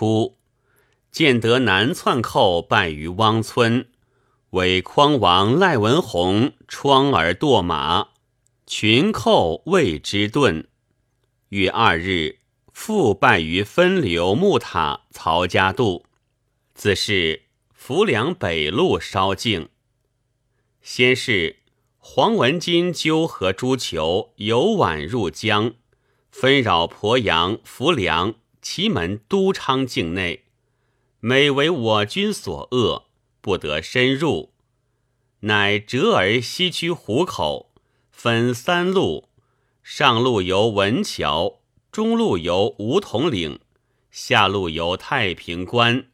初，建德南窜寇败于汪村，为匡王赖文宏疮而堕马，群寇为之遁。月二日，复败于分流木塔曹家渡，自是浮梁北路稍静。先是黄文金纠合诸酋，游宛入江，纷扰鄱阳、浮梁、祁门、都昌境内，每为我军所扼，不得深入，乃折而西驱湖口，分三路。上路由文桥，中路由梧桐岭，下路由太平关，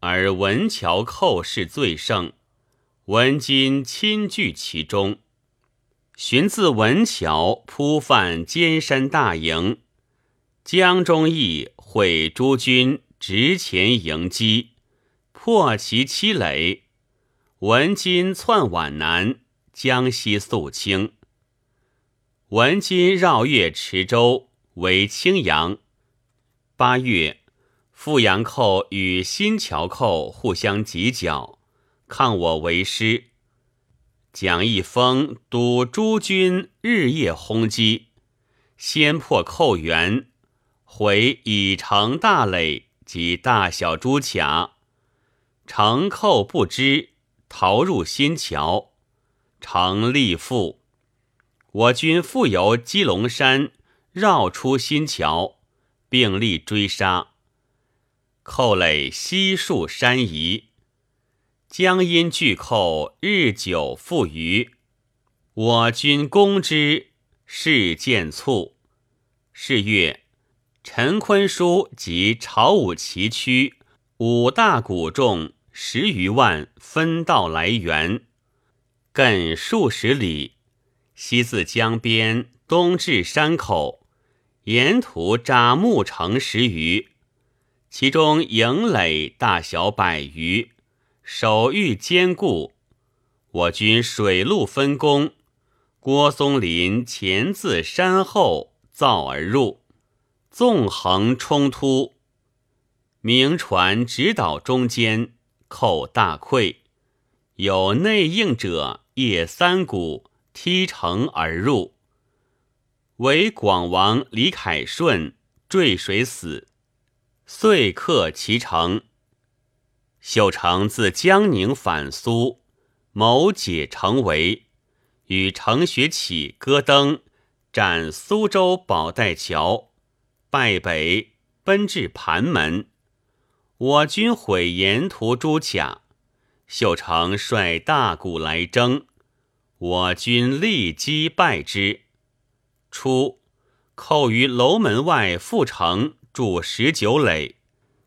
而文桥寇势最盛，文金亲据其中。寻自文桥扑犯尖山大营，江中义会诸军直前迎击，破其七垒。文金窜皖南，江西肃清。文金绕越池州，为青阳。八月，富阳寇与新桥寇互相犄角，抗我为师。蒋义峰督诸军日夜轰击，先破寇援，回以成大垒及大小诸卡，城寇不知，逃入新桥，城立复。我军复由基隆山绕出新桥，并力追杀。寇垒悉数山移，江阴巨寇日久复余。我军攻之，事渐促。是月，陈坤书及朝武旗区五大古众十余万分道来援，更数十里。西自江边，东至山口，沿途扎木城十余，其中营垒大小百余，守御坚固。我军水陆分工，郭松林前自山后造而入，纵横冲突，明船直捣中间，寇大溃。有内应者，夜三鼓。踢城而入，为广王李凯顺坠水死，遂克其城。秀成自江宁反苏，谋解城围，与程学启、戈登斩苏州宝带桥，败北奔至盘门。我军毁沿途诸甲，秀成率大鼓来征。我军立击败之。初，寇于楼门外复城筑十九垒，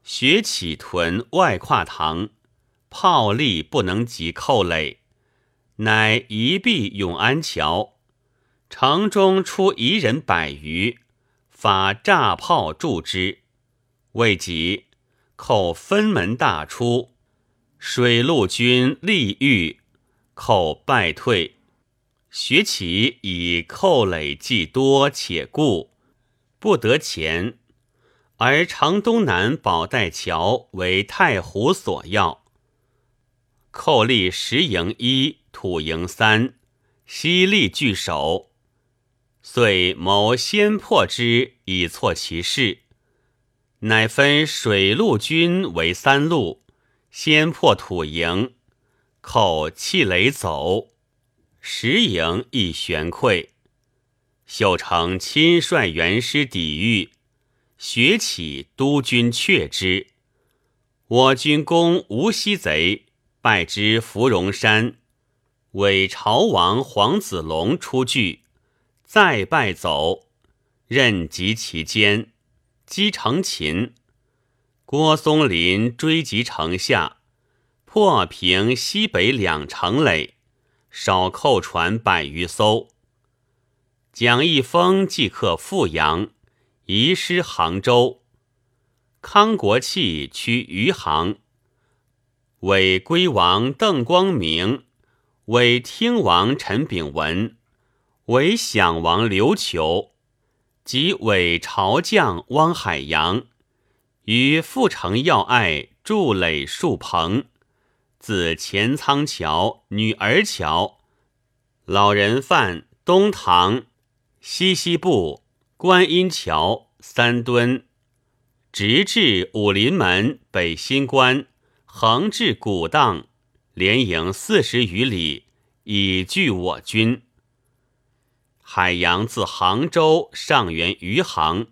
学起屯外跨塘，炮力不能及寇垒，乃移避永安桥。城中出夷人百余，发炸炮助之，未及，寇分门大出，水陆军力欲，寇败退。学其以寇累计多且固，不得前，而长东南宝带桥为太湖所要。寇立石营一，土营三，西力据守，遂谋先破之，以挫其势。乃分水陆军为三路，先破土营，寇弃垒走。石营亦悬溃，秀成亲率元师抵御，学起督军却之。我军攻无锡贼，败之芙蓉山，伪朝王黄子龙出据，再败走，任及其间，击成擒。郭松林追及城下，破平西北两城垒。少扣船百余艘。蒋义峰即克富阳，移师杭州。康国器趋余杭，为归王邓光明，为听王陈炳文，为享王刘求，及伪朝将汪海洋，于阜城要隘筑垒数棚，自前仓桥、女儿桥、老人范、东塘、西西部、观音桥、三墩，直至武林门、北新关，横至古荡，连营四十余里，以拒我军。海洋自杭州上援余杭，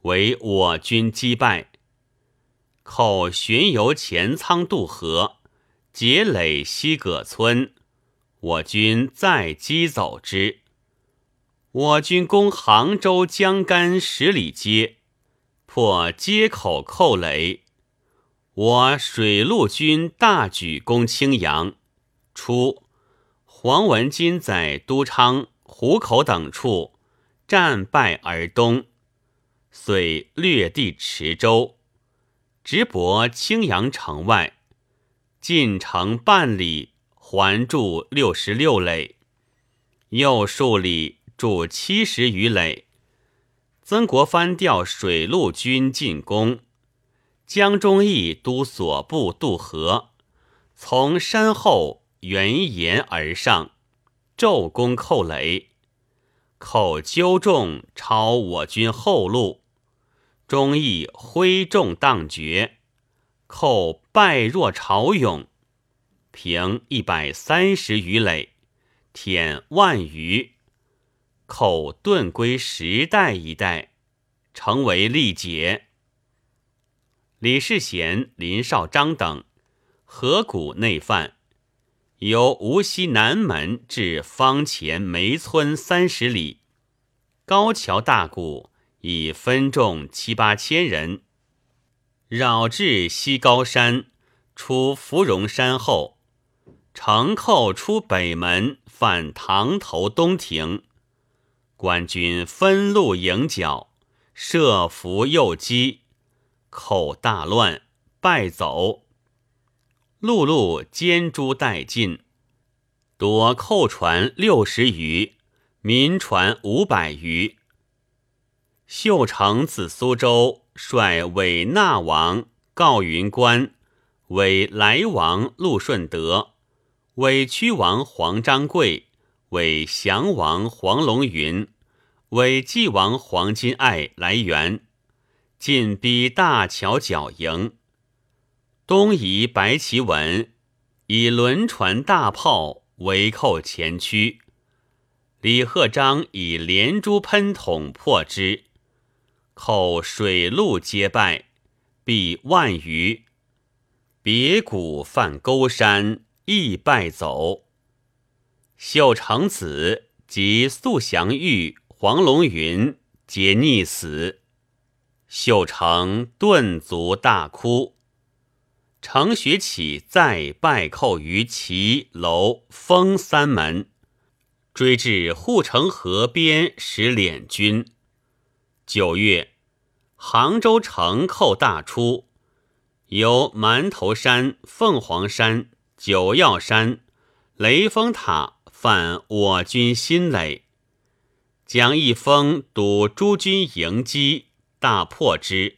为我军击败。寇巡游前仓渡河，劫垒西葛村，我军再击走之。我军攻杭州江干十里街，破街口寇垒。我水陆军大举攻青阳。初，黄文金在都昌。湖口等处战败而东，遂略地池州，直泊青阳城外，进城半里，环筑六十六垒，又数里筑七十余垒。曾国藩调水陆军进攻，江忠义督所部渡河，从山后援岩而上。骤攻寇垒，寇纠众抄我军后路，忠义挥众荡绝，寇败若潮涌，平一百三十余垒，舔万余，寇遁归时代一带，成为力竭。李世贤、林绍章等合谷内犯。由无锡南门至方前梅村三十里，高桥大鼓已分众七八千人，绕至西高山，出芙蓉山后，城寇出北门，犯塘头东亭，官军分路迎剿，设伏诱击，寇大乱，败走。陆路兼诸殆尽，夺寇船六十余，民船五百余。秀成自苏州率韦纳王告云关，韦来王陆顺德，韦屈王黄章贵，韦降王黄龙云，韦济王黄金爱来援，进逼大桥角营。东夷白旗文以轮船大炮围寇前驱，李鹤章以连珠喷筒破之，寇水陆皆败，毙万余。别谷犯沟山，亦败走。秀成子及素祥玉、黄龙云皆溺死。秀成顿足大哭。程学启再败寇于齐、楼、封三门，追至护城河边，使敛军。九月，杭州城寇大出，由馒头山、凤凰山、九曜山、雷峰塔犯我军新垒，蒋义峰堵诸军迎击，大破之。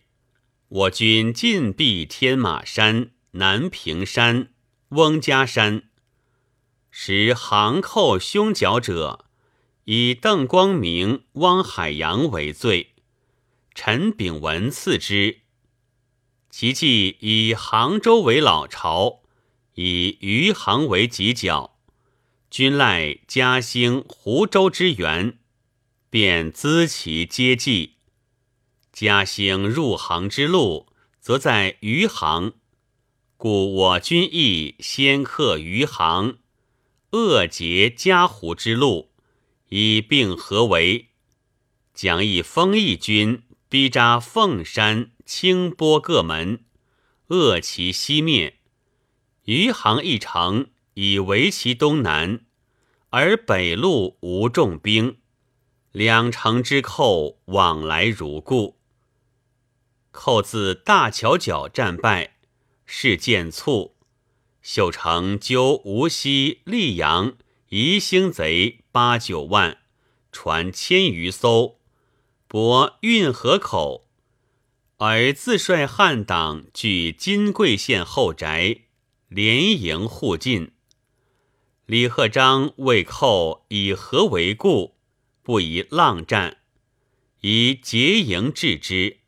我军进避天马山、南屏山、翁家山，时杭寇凶剿者，以邓光明、汪海洋为罪，陈炳文次之。其计以杭州为老巢，以余杭为犄角，均赖嘉兴、湖州之援，便资其接济。嘉兴入杭之路，则在余杭，故我军亦先克余杭，扼截嘉湖之路，以并合围。蒋以丰义军逼扎凤山、清波各门，扼其西面。余杭一城以围其东南，而北路无重兵，两城之寇往来如故。寇自大桥角战败，事渐促。秀成纠无锡、溧阳宜兴贼八九万，船千余艘，泊运河口，而自率汉党据金贵县后宅，连营护进。李贺章为寇以何为故？不宜浪战，以结营制之。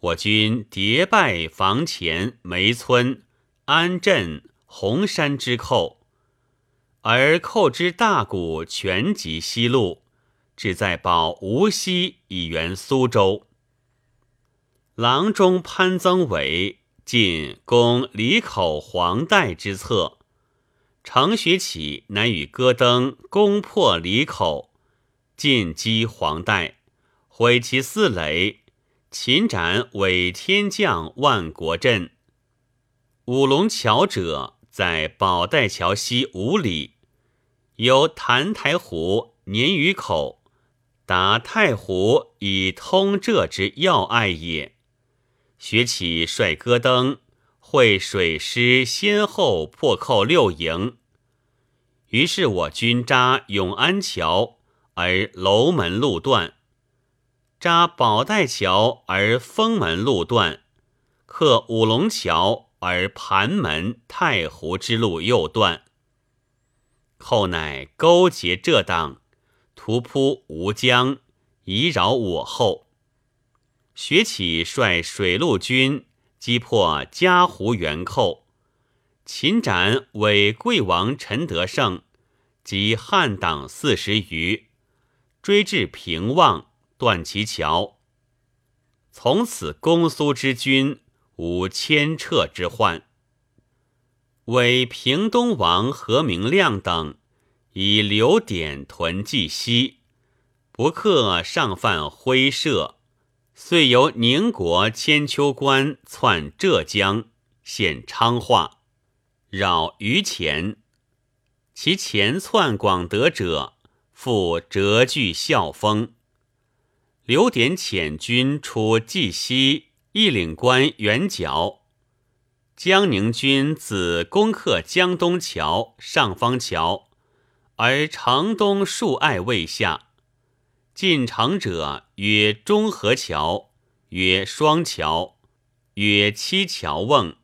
我军迭败房前、梅村、安镇、洪山之寇，而寇之大股全集西路，只在保无锡以援苏州。郎中潘增伟进攻李口黄带之策。程学启乃与戈登攻破李口，进击黄带，毁其四垒，秦斩伪天将万国镇。五龙桥者在宝带桥西五里，由潭台湖鲶鱼口，达太湖以通浙之要隘也。学起率戈登。会水师先后破寇六营，于是我军扎永安桥而楼门路断，扎宝带桥而封门路断，克五龙桥而盘门太湖之路又断。后乃勾结浙党，突扑吴江，以扰我后。学启率水陆军。击破嘉湖元寇，擒斩伪贵王陈德胜及汉党四十余，追至平望，断其桥。从此公苏之军无牵撤之患。为平东王何明亮等以留点屯蓟西，不克上犯徽社。遂由宁国千秋关窜浙江，陷昌化，扰于前。其前窜广德者，复折据校封。刘典遣军出冀西一岭关远角，江宁军自攻克江东桥、上方桥，而城东数隘未下。进城者曰中河桥，曰双桥，曰七桥瓮；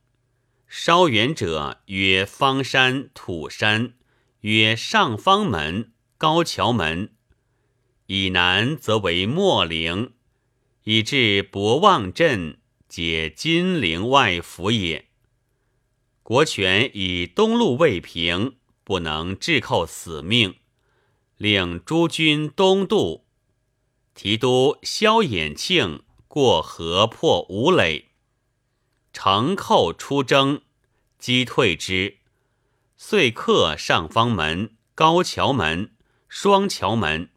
稍远者曰方山、土山，曰上方门、高桥门。以南则为莫陵，以至博望镇，皆金陵外府也。国权以东路未平，不能置寇死命，令诸军东渡。提督萧衍庆过河破吴垒，乘寇出征，击退之，遂克上方门、高桥门、双桥门。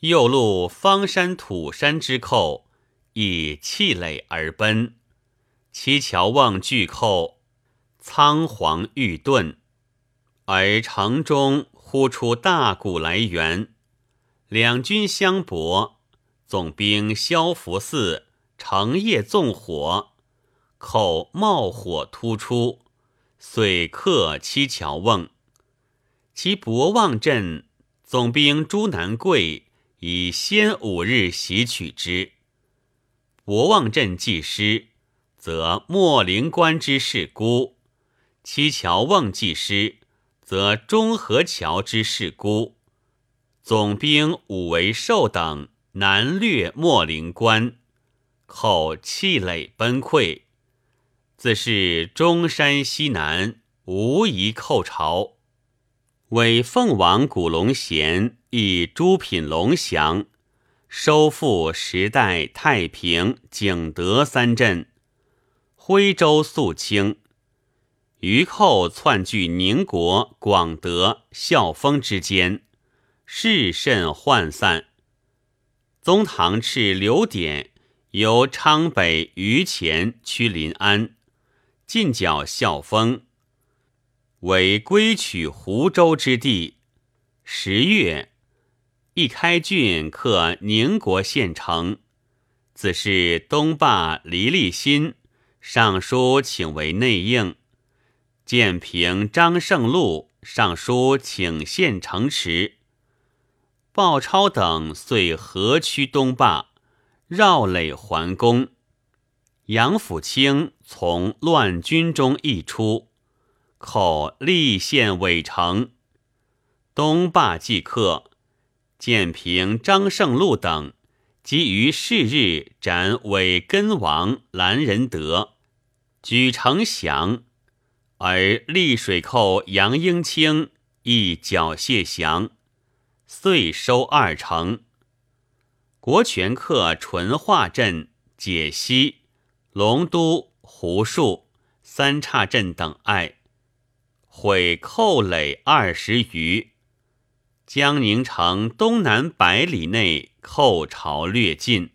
右路方山、土山之寇，以气垒而奔。七桥望拒寇，仓皇欲遁，而城中忽出大鼓来援。两军相搏，总兵萧福嗣乘夜纵火，口冒火突出，遂克七桥瓮。其博望镇总兵朱南贵以先五日袭取之。博望镇既失，则莫陵关之势孤；七桥瓮既失，则中河桥之势孤。总兵武为寿等南掠莫陵关，寇气垒崩溃，自是中山西南无一寇巢。为凤王古龙贤以诸品龙翔，收复时代太平、景德三镇，徽州肃清。余寇窜据宁国、广德、孝丰之间。事甚涣散。宗堂敕刘典由昌北余前趋临安，进剿孝丰，为归取湖州之地。十月，一开郡克宁国县城。自是东霸黎立新上书请为内应，建平张胜禄上书请县城池。鲍超等遂合驱东坝，绕垒还攻。杨府清从乱军中一出，后立县韦城，东坝即克。建平、张胜禄等即于是日斩韦根王兰仁德，举城降。而丽水寇杨英清亦缴械降，遂收二城。国权克淳化镇、解析、龙都、胡树、三岔镇等隘，毁寇垒二十余。江宁城东南百里内寇巢略尽。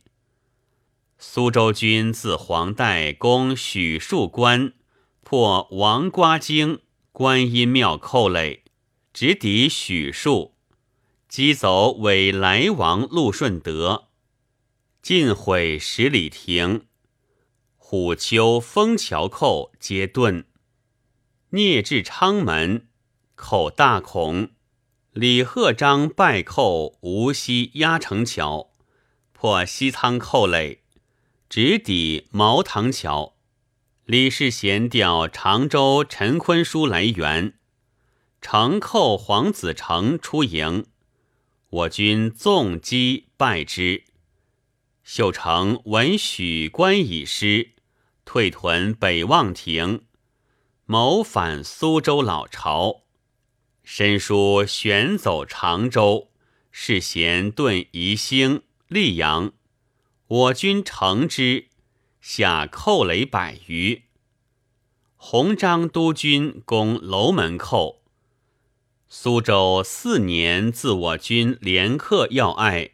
苏州军自黄带攻许树关，破王瓜经、观音庙寇垒，直抵许树，击走伪来王陆顺德，尽毁十里亭。虎丘、枫桥寇皆遁，聂至昌门，口大孔。李鹤章败寇无锡压城桥，破西仓寇垒，直抵毛塘桥。李世贤调常州陈坤书来援，城寇黄子成出营，我军纵击败之。秀成闻许关已失，退屯北望亭，谋反苏州老巢。申书旋走常州，世贤遁宜兴、溧阳，我军乘之，下寇垒百余。洪章督军攻楼门寇，苏州四年自我军连克要隘，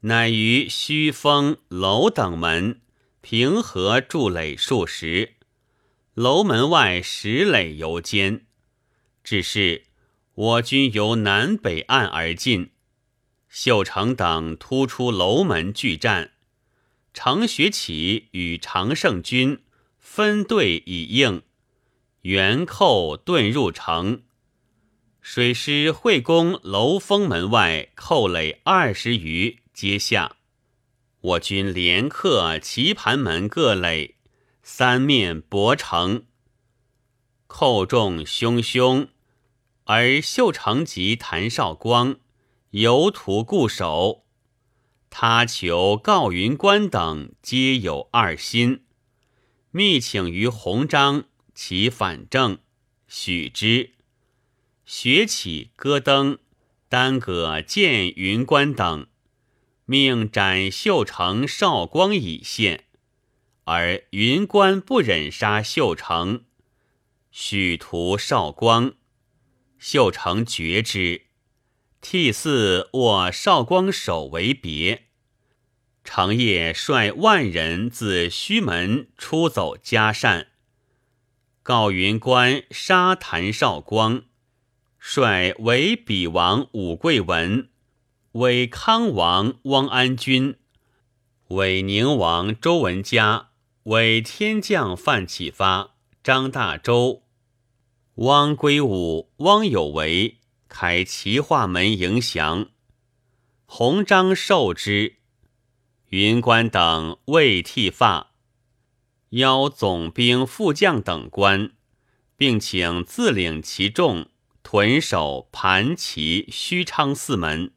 乃于虚峰、楼等门平和筑垒数十，楼门外石垒犹坚，只是。我军由南北岸而进，秀成等突出楼门拒战。程学启与常胜军分队以应，元寇遁入城。水师会攻楼峰门外寇垒二十余，皆下。我军连克棋盘门各垒，三面薄城，寇众汹汹。而秀成及谭绍光犹徒固守，他求告云关等皆有二心，密请于弘章，其反正，许之。学起戈登，单葛见云关等，命斩秀成、绍光以献，而云关不忍杀秀成，许图少光。秀成觉之，替嗣握少光手为别。成业率万人自须门出走嘉善，告云关杀谭绍光，率为比王武贵文、为康王汪安君、为宁王周文嘉、为天将范启发、张大周。汪归武、汪有为开齐化门迎降，弘章受之。云官等未剃发，邀总兵、副将等官，并请自领其众屯守盘旗、虚昌四门。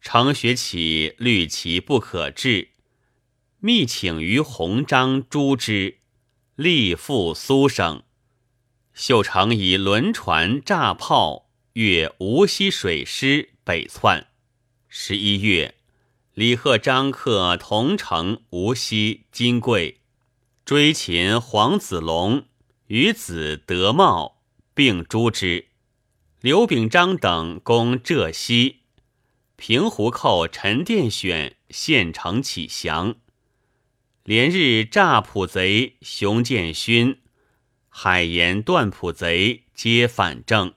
程学启虑其不可治，密请于鸿章诛之，力复苏省。秀成以轮船炸炮越无锡水师北窜。十一月，李贺张克同城无锡、金贵，追擒黄子龙与子德茂，并诛之。刘秉章等攻浙西，平湖寇陈殿选县城起降，连日诈捕贼熊建勋。海盐断浦贼皆反正。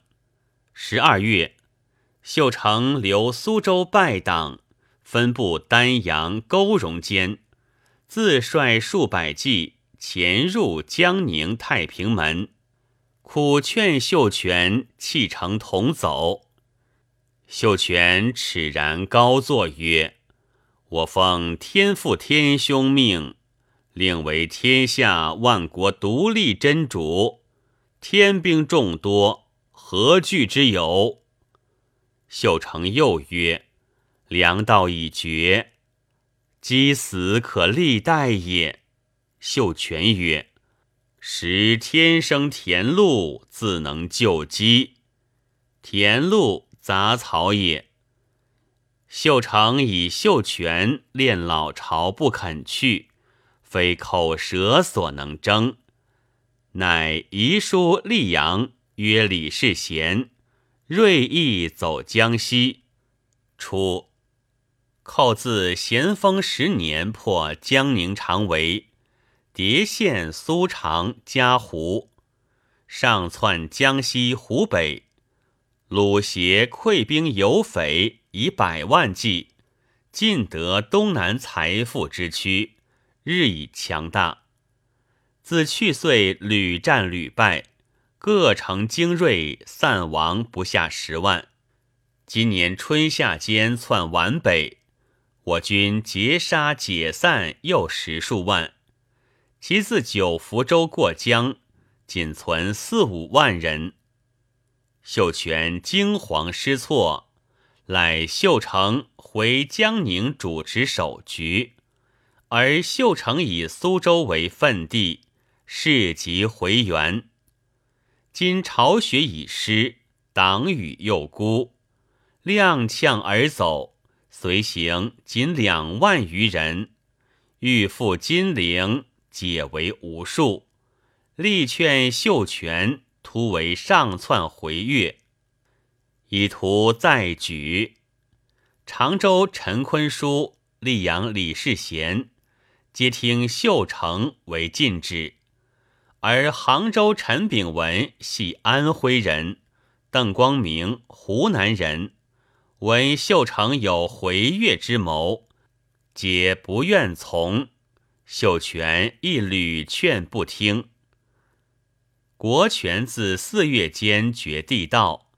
十二月，秀成留苏州败党，分布丹阳、沟荣间，自率数百骑潜入江宁太平门，苦劝秀全弃城同走。秀全耻然高坐曰：“我奉天父天兄命，令为天下万国独立真主。天兵众多，何惧之有？秀成又曰：“粮道已绝，饥死可立代也。”秀全曰：“食天生田禄，自能救饥。田禄杂草也。”秀成以秀全恋老巢不肯去，非口舌所能争，乃遗书溧阳，曰李世贤，锐意走江西。初，寇自咸丰十年破江宁长围，叠县、苏常、嘉湖，上窜江西、湖北，鲁协溃兵游匪。以百万计，尽得东南财富之区，日益强大。自去岁屡战屡败，各城精锐散亡不下十万。今年春夏间窜皖北，我军截杀解散又十数万。其自九福州过江，仅存四五万人。秀全惊惶失措。乃秀成回江宁主持守局，而秀成以苏州为分地，事急回援。今巢穴已失，党羽又孤，踉跄而走，随行仅两万余人，欲赴金陵，解为无数。力劝秀全突围上窜回越。以图再举，常州陈坤书、溧阳李世贤，皆听秀成为禁止；而杭州陈炳文系安徽人，邓光明湖南人，闻秀成有回越之谋，皆不愿从。秀全一屡劝不听。国权自四月间绝地道。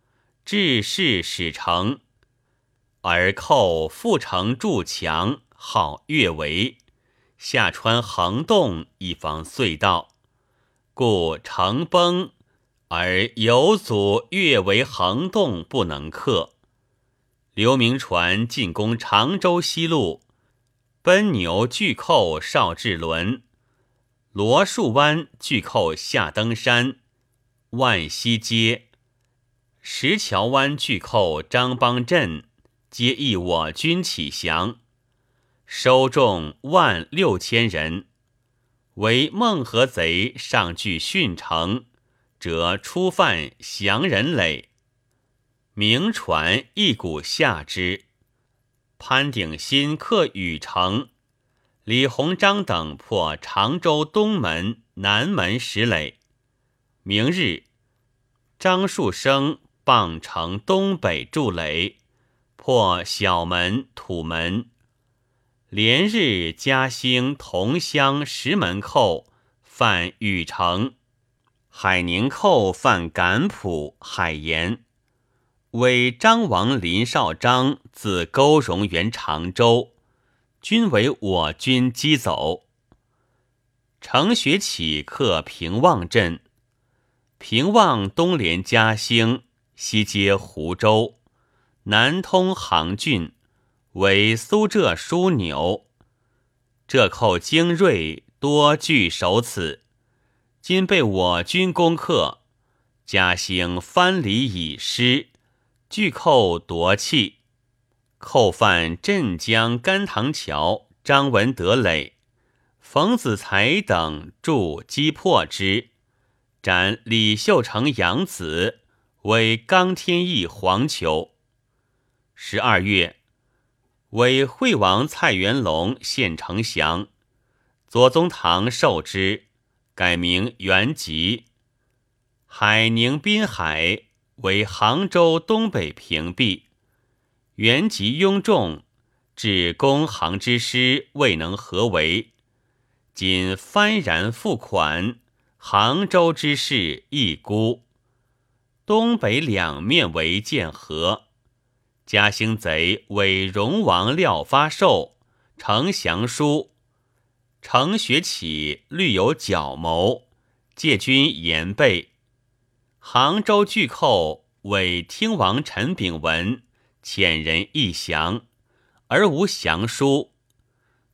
治世始成，而寇复城筑墙，号越围，下穿横洞，以防隧道，故城崩，而有阻越为横洞不能克。刘铭传进攻常州西路，奔牛拒寇邵志伦，罗树湾拒寇下登山，万溪街。石桥湾巨寇张邦镇，皆议我军起降，收众万六千人。为孟和贼上据训城，则初犯降人垒。明传一鼓下之。潘鼎新克禹城，李鸿章等破常州东门、南门石垒。明日，张树声。傍城东北筑垒，破小门、土门。连日嘉兴、同乡、石门寇犯禹城，海宁寇犯赶浦、海盐。为张王林绍章自勾荣援常州，均为我军击走。程学启克平望镇，平望东连嘉兴。西接湖州，南通杭郡，为苏浙枢纽。浙寇精锐多据守此，今被我军攻克，嘉兴藩篱已失，拒寇夺气。寇犯镇江甘塘桥张文德垒，冯子才等助击破之，斩李秀成养子。为刚天翼黄球。十二月，为惠王蔡元龙献丞相，左宗棠受之，改名元吉。海宁滨海为杭州东北平壁，元吉拥众，至攻杭之师未能合围，今幡然付款，杭州之势亦孤。东北两面为剑河，嘉兴贼伪荣王廖发寿，呈降书。程学启虑有狡谋，借军严备。杭州巨寇伪听王陈炳文遣人议降，而无降书。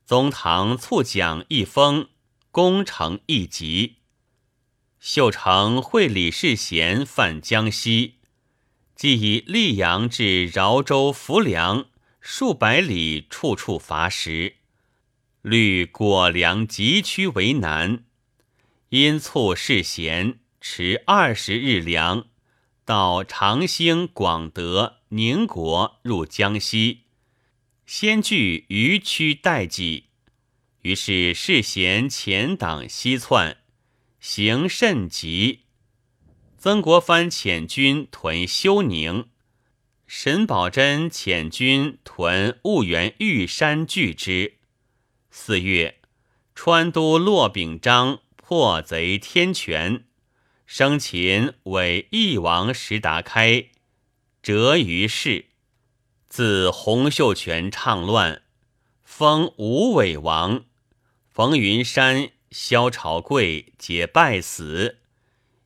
宗堂促奖一封，功成一急。秀成会李世贤犯江西，即以溧阳至饶州浮梁数百里，处处乏食。虑果粮急趋为难，因促世贤持二十日粮，到长兴、广德、宁国入江西，先据余区待济。于是世贤前党西窜，行甚急。曾国藩遣军屯休宁，沈葆桢遣军屯婺源玉山拒之。四月，川都骆秉章破贼天权，生擒伪翼王石达开，折于市。自洪秀全倡乱，封吴伟王。冯云山、萧朝贵皆败死。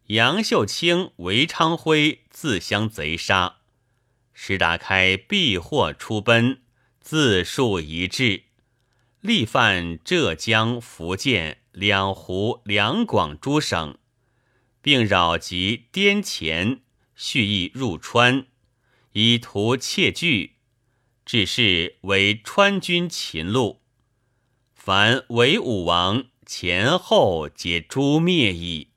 杨秀清、韦昌辉自相贼杀。石达开避祸出奔，自述一志。力犯浙江、福建、两湖、两广诸省，并扰及滇黔，蓄意入川，以图窃据，只是为川军擒戮。凡韦武王前后皆诛灭矣。